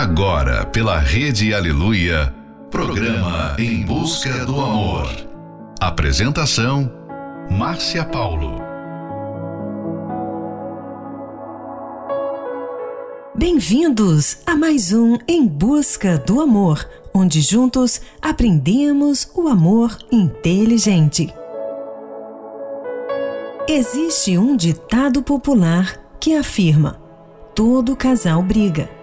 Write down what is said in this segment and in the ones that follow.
Agora, pela Rede Aleluia, programa Em Busca do Amor. Apresentação: Márcia Paulo. Bem-vindos a mais um Em Busca do Amor, onde juntos aprendemos o amor inteligente. Existe um ditado popular que afirma: todo casal briga.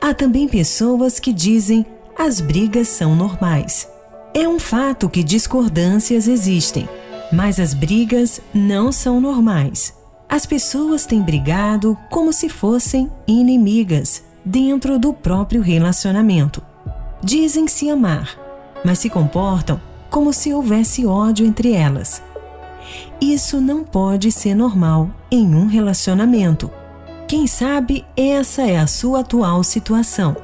Há também pessoas que dizem as brigas são normais. É um fato que discordâncias existem, mas as brigas não são normais. As pessoas têm brigado como se fossem inimigas dentro do próprio relacionamento. Dizem se amar, mas se comportam como se houvesse ódio entre elas. Isso não pode ser normal em um relacionamento. Quem sabe essa é a sua atual situação.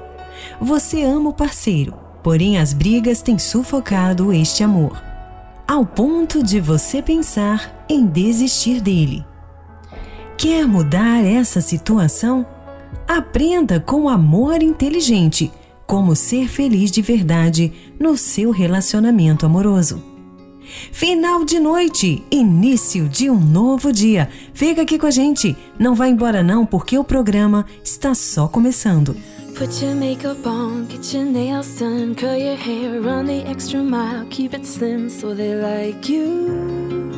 Você ama o parceiro, porém as brigas têm sufocado este amor, ao ponto de você pensar em desistir dele. Quer mudar essa situação? Aprenda com amor inteligente como ser feliz de verdade no seu relacionamento amoroso. Final de noite, início de um novo dia. Fica aqui com a gente. Não vá embora não, porque o programa está só começando. Put your makeup on, get your nails done, curl your hair, run the extra mile, keep it slim so they like you.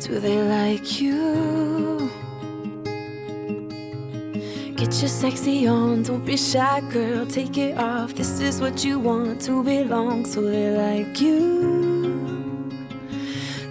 Do they like you? Get your sexy on, don't be shy, girl. Take it off. This is what you want to belong, so they like you.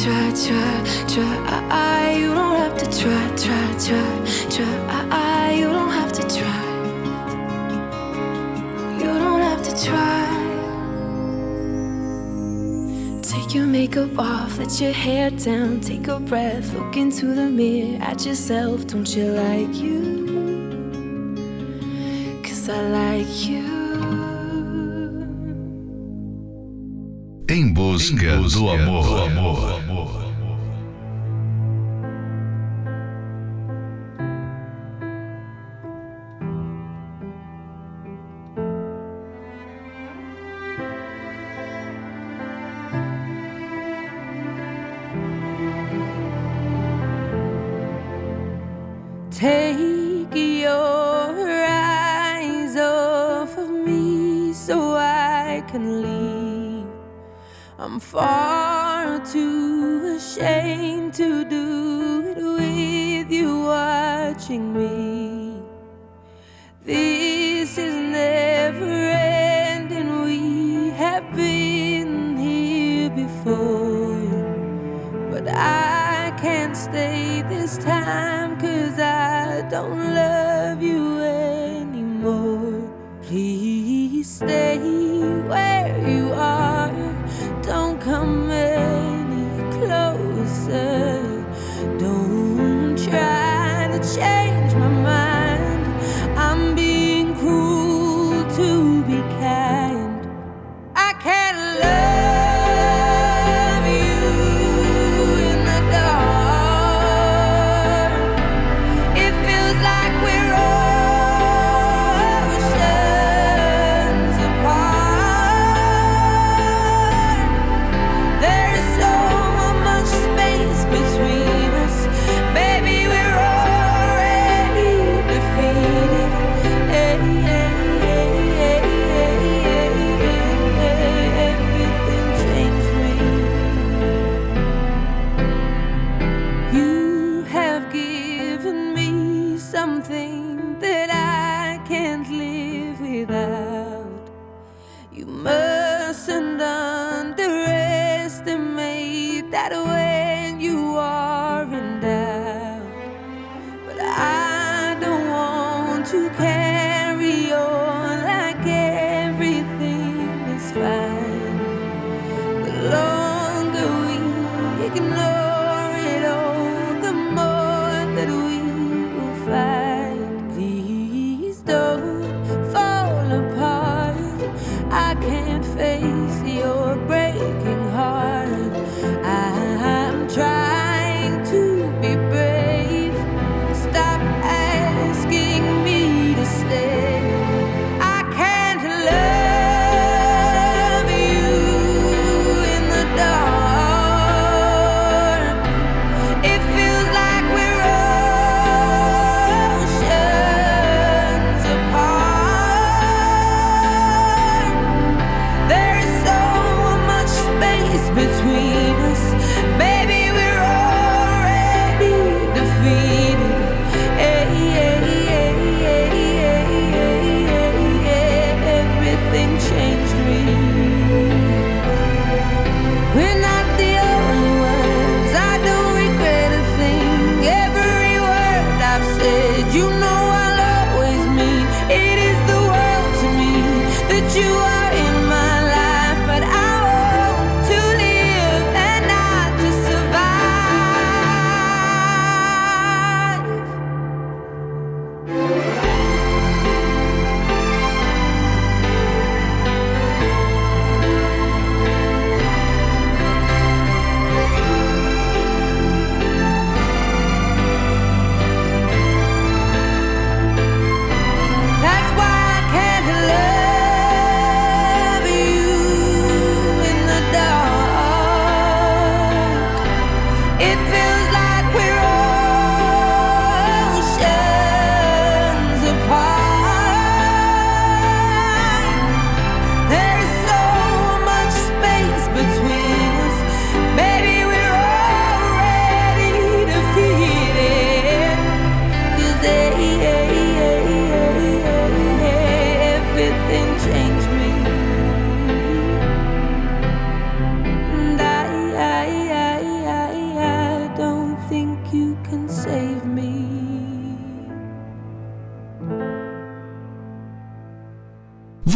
To try, try, try, try. You don't have to try, try, try, try. You don't have to try. You don't have to try. Take your makeup off, let your hair down, take a breath, look into the mirror at yourself. Don't you like you? Cause I like you. Em busca, em busca do, amor. do amor.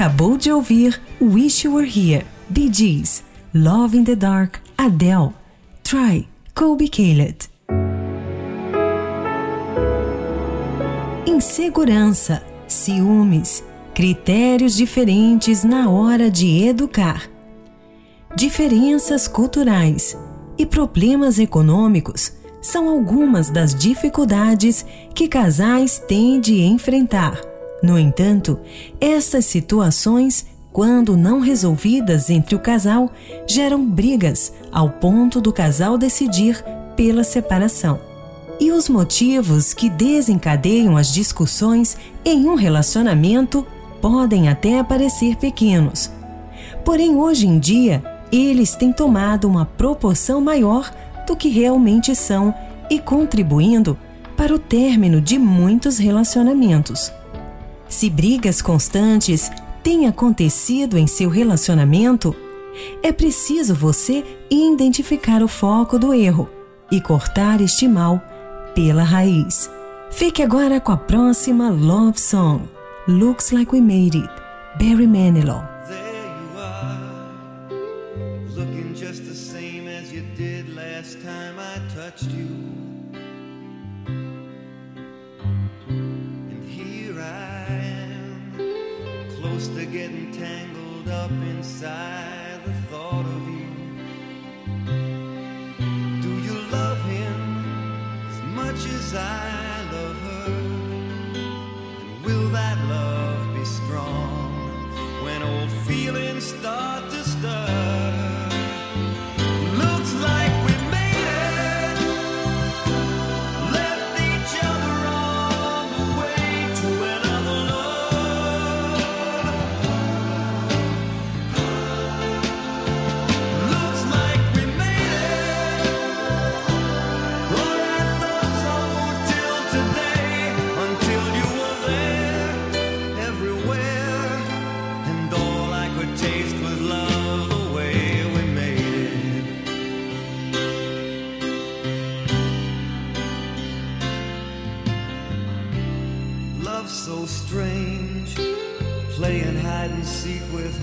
Acabou de ouvir Wish You Were Here, Bee Gees, Love in the Dark, Adele, Try, Colby Caleb. Insegurança, ciúmes, critérios diferentes na hora de educar, diferenças culturais e problemas econômicos são algumas das dificuldades que casais têm de enfrentar no entanto, essas situações, quando não resolvidas entre o casal, geram brigas ao ponto do casal decidir pela separação. E os motivos que desencadeiam as discussões em um relacionamento podem até parecer pequenos. Porém, hoje em dia, eles têm tomado uma proporção maior do que realmente são e contribuindo para o término de muitos relacionamentos. Se brigas constantes têm acontecido em seu relacionamento, é preciso você identificar o foco do erro e cortar este mal pela raiz. Fique agora com a próxima Love Song, Looks Like We Made It, Barry Manilow. desire.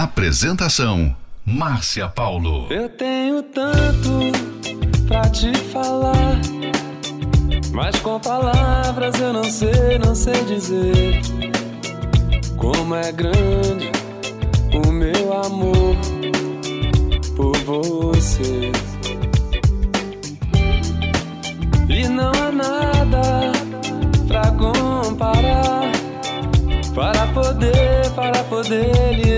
Apresentação: Márcia Paulo. Eu tenho tanto pra te falar, mas com palavras eu não sei, não sei dizer como é grande o meu amor por você. E não há nada pra comparar para poder, para poder lhe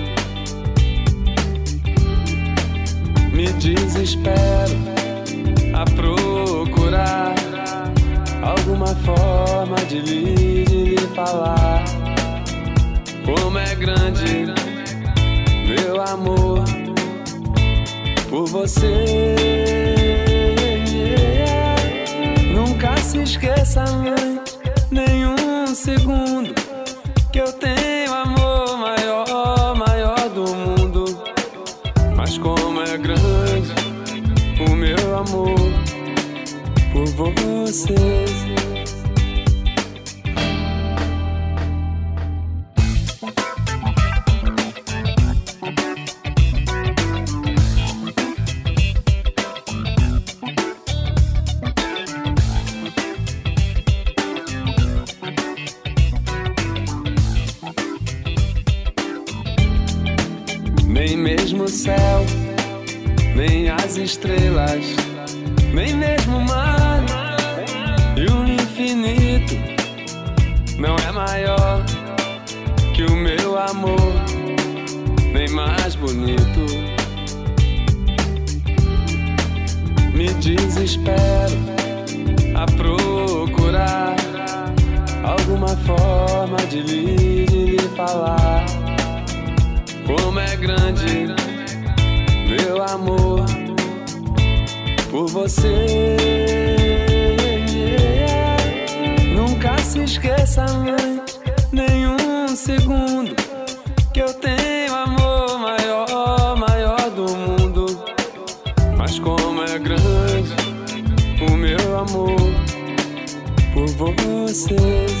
Me desespero a procurar alguma forma de lhe, de lhe falar como é grande meu amor por você. Nunca se esqueça, mãe, nenhum segundo que eu tenho amor maior, maior do mundo. Mas como é grande meu amor por você. As estrelas, nem mesmo o mar e o infinito não é maior que o meu amor, nem mais bonito. Me desespero a procurar alguma forma de lhe, de lhe falar como é grande meu amor por você. Nunca se esqueça, mãe, nenhum segundo que eu tenho amor maior, maior do mundo. Mas como é grande o meu amor por você.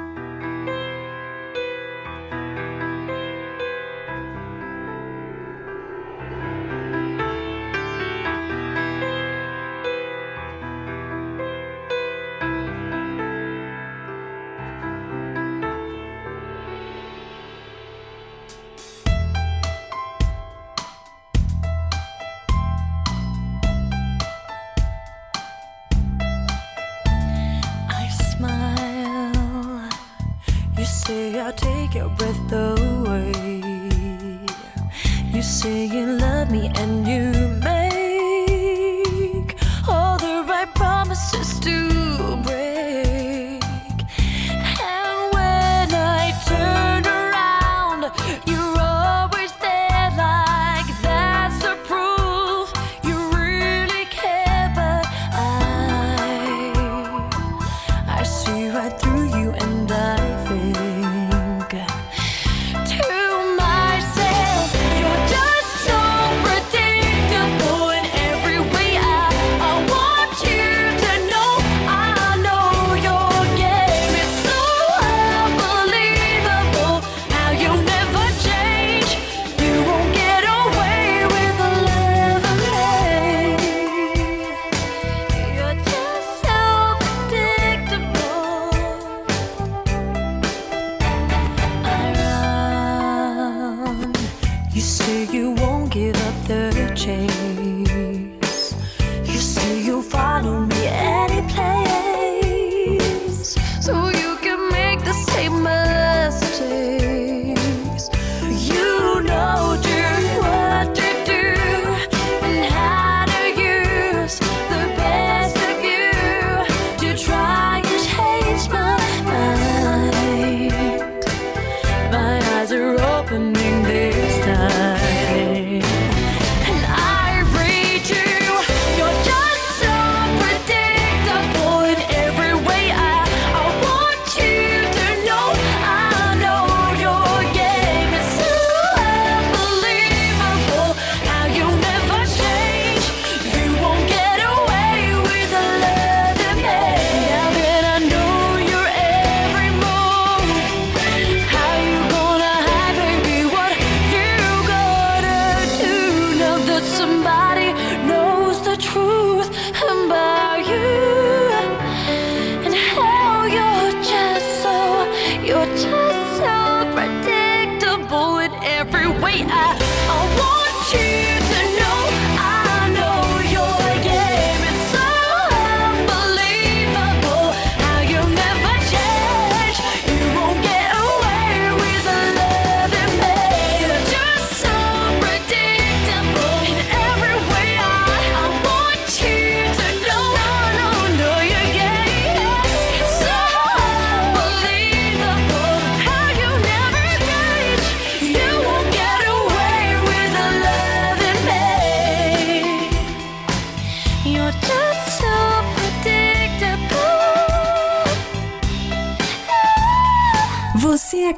Take your breath away. You say you love me and you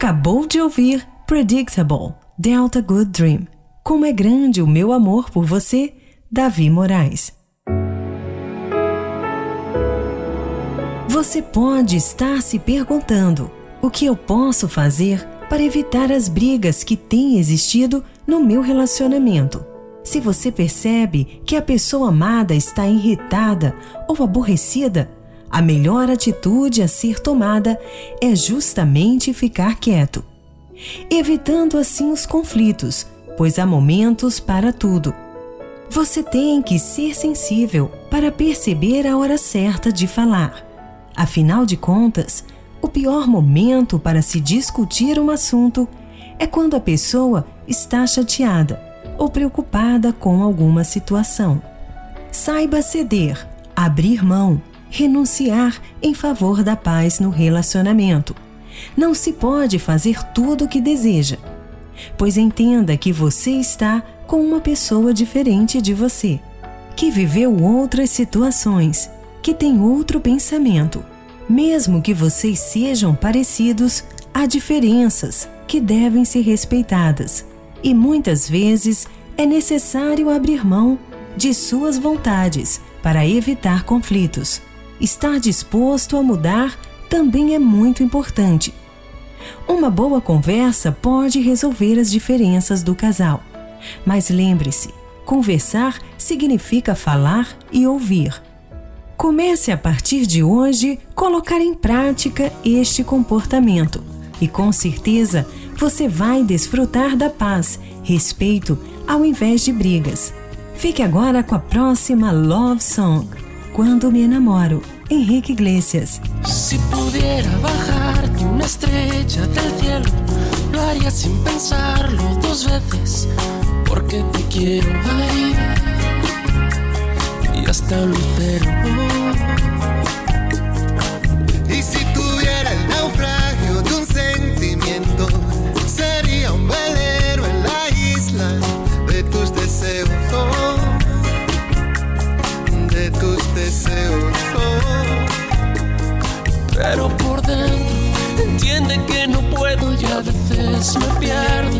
acabou de ouvir Predictable, Delta Good Dream. Como é grande o meu amor por você, Davi Moraes. Você pode estar se perguntando: o que eu posso fazer para evitar as brigas que têm existido no meu relacionamento? Se você percebe que a pessoa amada está irritada ou aborrecida, a melhor atitude a ser tomada é justamente ficar quieto, evitando assim os conflitos, pois há momentos para tudo. Você tem que ser sensível para perceber a hora certa de falar. Afinal de contas, o pior momento para se discutir um assunto é quando a pessoa está chateada ou preocupada com alguma situação. Saiba ceder, abrir mão, renunciar em favor da paz no relacionamento. Não se pode fazer tudo o que deseja, pois entenda que você está com uma pessoa diferente de você, que viveu outras situações, que tem outro pensamento. Mesmo que vocês sejam parecidos, há diferenças que devem ser respeitadas e muitas vezes é necessário abrir mão de suas vontades para evitar conflitos. Estar disposto a mudar também é muito importante. Uma boa conversa pode resolver as diferenças do casal. Mas lembre-se: conversar significa falar e ouvir. Comece a partir de hoje colocar em prática este comportamento e com certeza você vai desfrutar da paz, respeito ao invés de brigas. Fique agora com a próxima Love Song, Quando Me Enamoro, Henrique Iglesias. Si pudiera bajarte una estrella del cielo, lo haría sin pensarlo dos veces, porque te quiero ahí y hasta lucero. Pero por dentro entiende que no puedo y a veces me pierdo.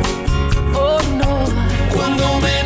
Don't be.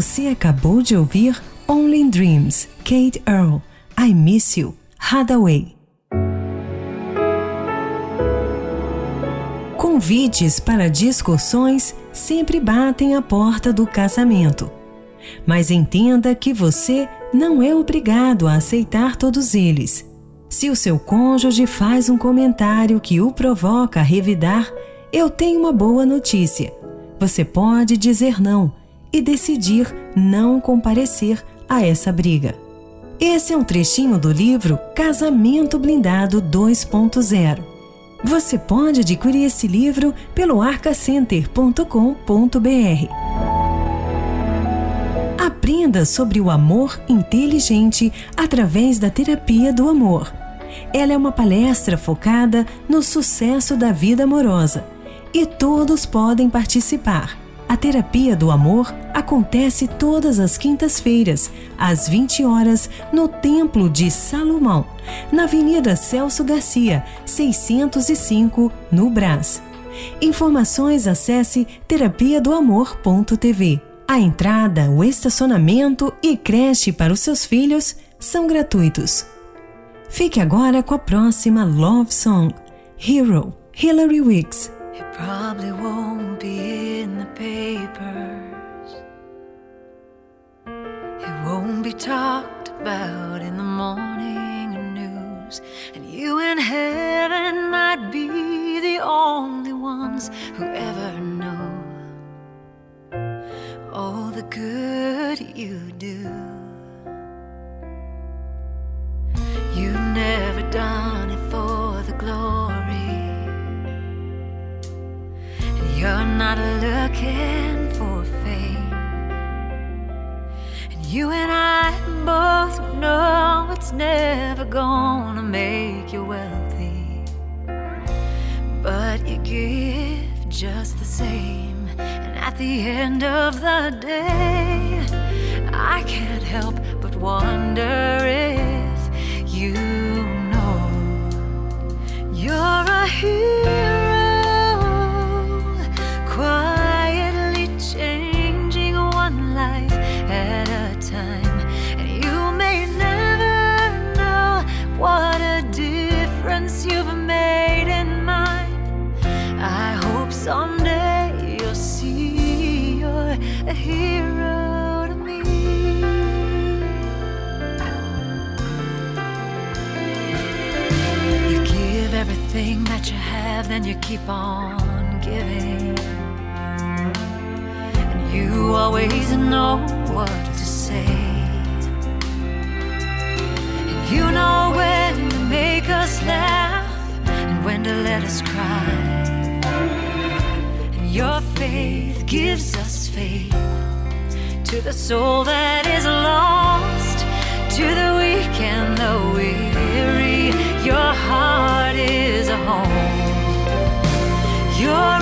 Você acabou de ouvir Only Dreams, Kate Earl, I Miss You, Hadaway. Convites para discussões sempre batem a porta do casamento. Mas entenda que você não é obrigado a aceitar todos eles. Se o seu cônjuge faz um comentário que o provoca a revidar, eu tenho uma boa notícia. Você pode dizer não e decidir não comparecer a essa briga. Esse é um trechinho do livro Casamento Blindado 2.0. Você pode adquirir esse livro pelo arcacenter.com.br. Aprenda sobre o amor inteligente através da terapia do amor. Ela é uma palestra focada no sucesso da vida amorosa e todos podem participar. A terapia do amor acontece todas as quintas-feiras, às 20 horas, no Templo de Salomão, na Avenida Celso Garcia, 605, no Brás. Informações acesse terapia do amor.tv. A entrada, o estacionamento e creche para os seus filhos são gratuitos. Fique agora com a próxima Love Song, Hero, Hilary Wicks. Probably won't be in the papers. It won't be talked about in the morning news. And you in heaven might be the only ones who ever know all the good you do. You've never done it for the glory. You're not looking for fame. And you and I both know it's never gonna make you wealthy. But you give just the same. And at the end of the day, I can't help but wonder if you know you're a hero, everything that you have, then you keep on giving. And you always know what to say. And you know when to make us laugh and when to let us cry. And your faith gives us faith to the soul that is lost, to the weak and the weary. Your heart is a home. You're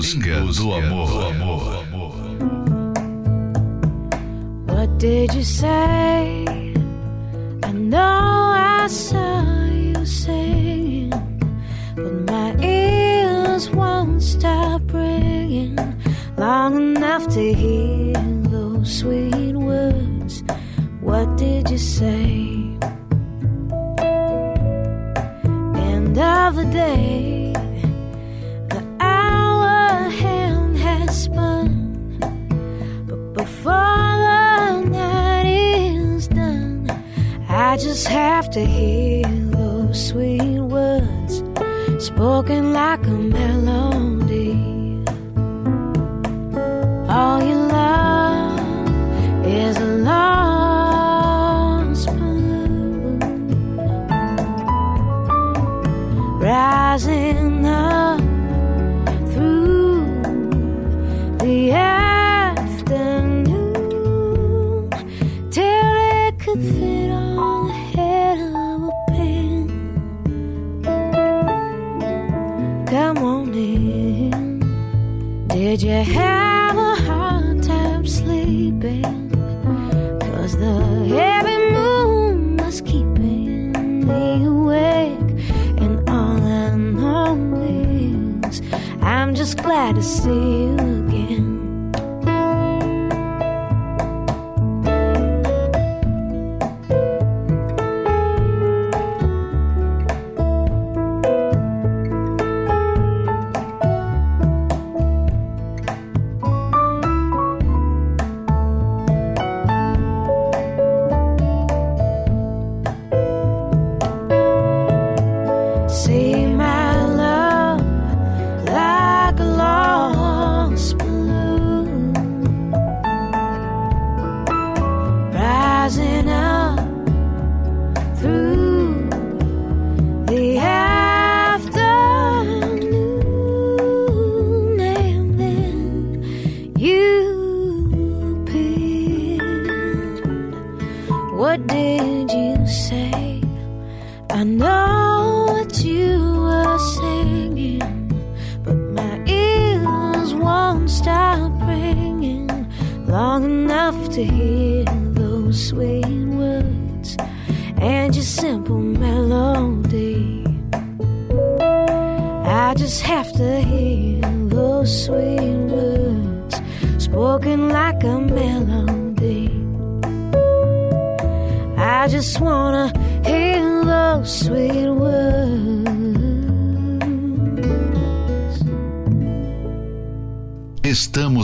busca, do amor. What did you say?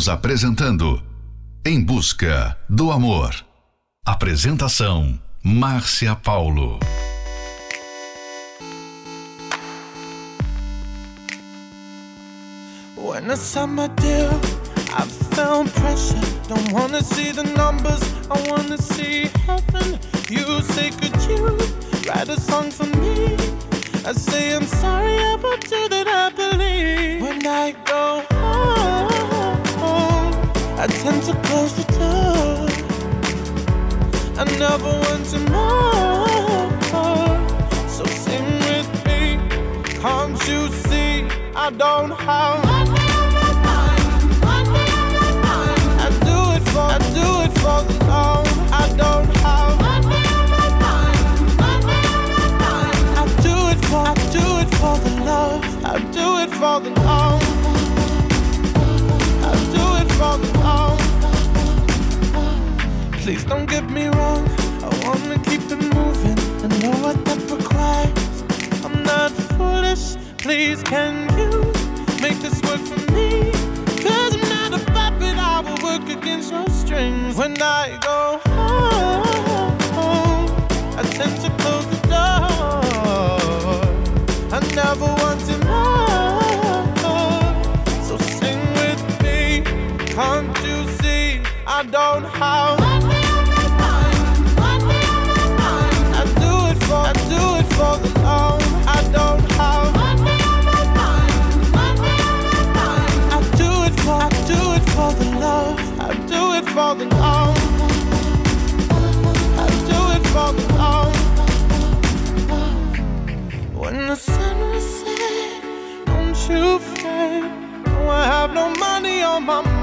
Estamos apresentando Em Busca do Amor. Apresentação: Márcia Paulo. When I signed my deal, I felt pressure. Don't wanna see the numbers, I wanna see heaven. You say, could you write a song for me? I say, I'm sorry about you that I believe. When I go I tend to close the door. I never want to more. So sing with me, can't you see? I don't have. Please don't get me wrong. I wanna keep it moving. I know what that requires. I'm not foolish. Please, can you make this work for me? Cause I'm not a puppet. I will work against your strings. When I go home, I tend to close the door. I never wanted more. So sing with me. Can't you see? I don't have.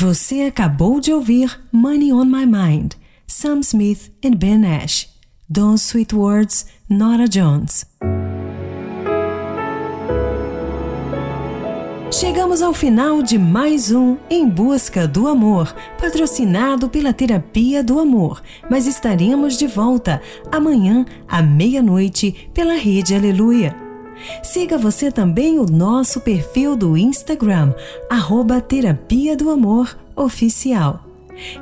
Você acabou de ouvir Money on My Mind, Sam Smith and Ben Nash. Those Sweet Words, Nora Jones. Chegamos ao final de mais um Em Busca do Amor, patrocinado pela Terapia do Amor, mas estaremos de volta amanhã à meia-noite pela Rede Aleluia. Siga você também o nosso perfil do Instagram, arroba Terapia do Amor Oficial.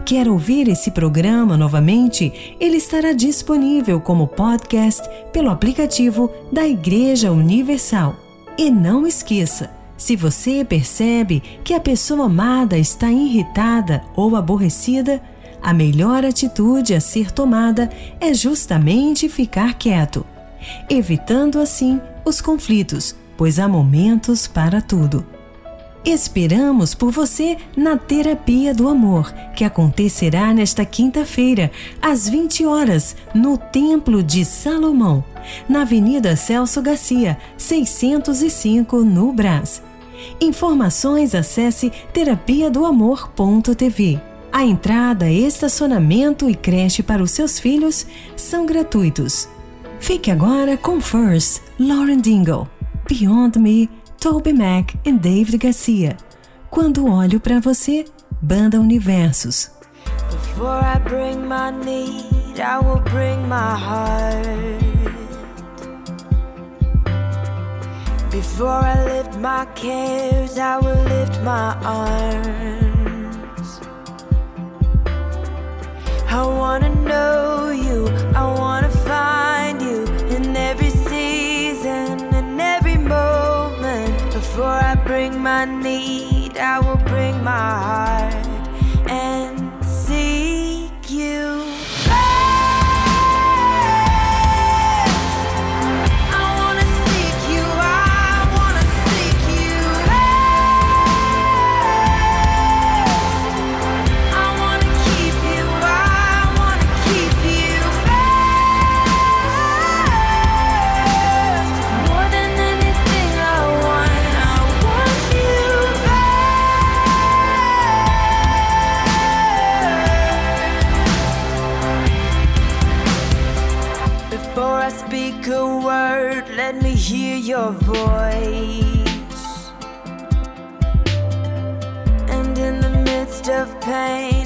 Quer ouvir esse programa novamente? Ele estará disponível como podcast pelo aplicativo da Igreja Universal. E não esqueça, se você percebe que a pessoa amada está irritada ou aborrecida, a melhor atitude a ser tomada é justamente ficar quieto, evitando assim os conflitos, pois há momentos para tudo. Esperamos por você na Terapia do Amor, que acontecerá nesta quinta-feira, às 20 horas, no Templo de Salomão, na Avenida Celso Garcia, 605, no Brás. Informações acesse terapia do amor.tv. A entrada, estacionamento e creche para os seus filhos são gratuitos. Fique agora com First, Lauren Dingle, Beyond Me, Toby Mac e David Garcia. Quando olho para você, Banda Universos. Before I bring my need, I will bring my heart. Before I lift my cares, I will lift my arms. I wanna know you, my need, I will bring my heart your voice. And in the midst of pain,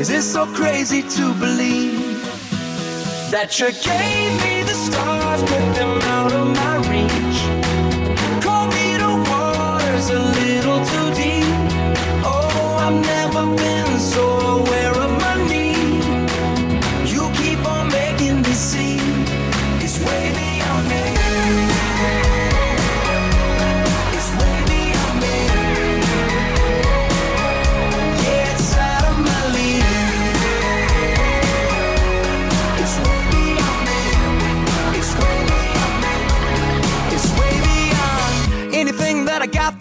Is it so crazy to believe that you gave me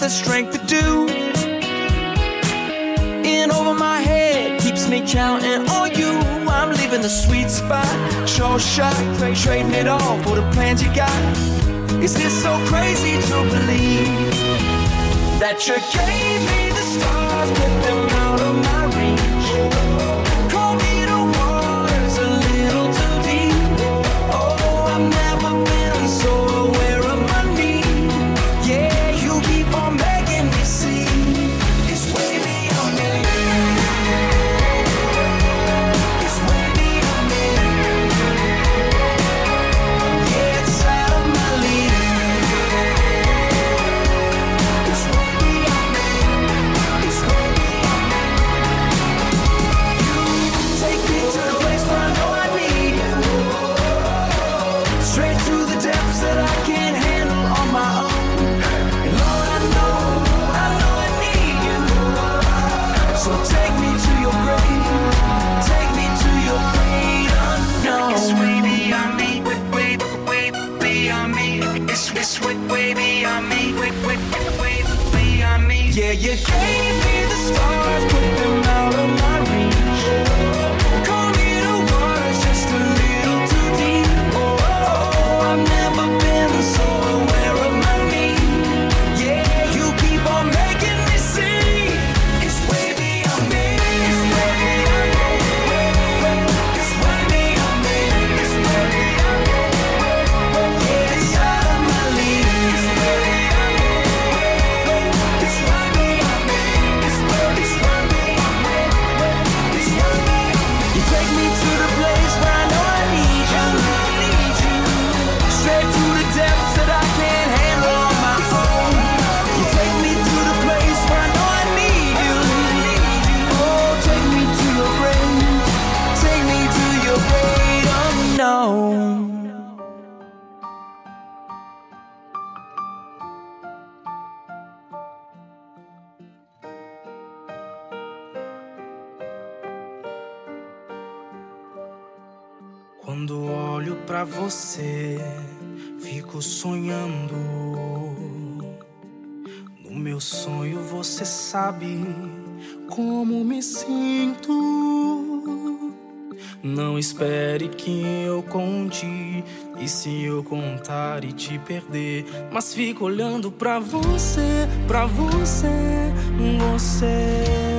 the strength to do. In over my head keeps me counting on you. I'm leaving the sweet spot, sure shot, trading it all for the plans you got. Is this so crazy to believe that you gave me the stars, put them out of my reach? Quando olho pra você, fico sonhando. No meu sonho você sabe como me sinto. Não espere que eu conte. E se eu contar e te perder? Mas fico olhando pra você, pra você, você.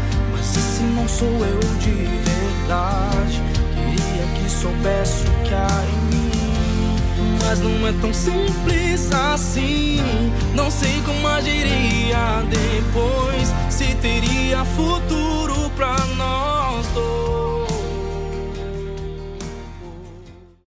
Mas esse não sou eu de verdade. Queria que soubesse o que há em mim. Mas não é tão simples assim. Não sei como agiria depois. Se teria futuro pra nós.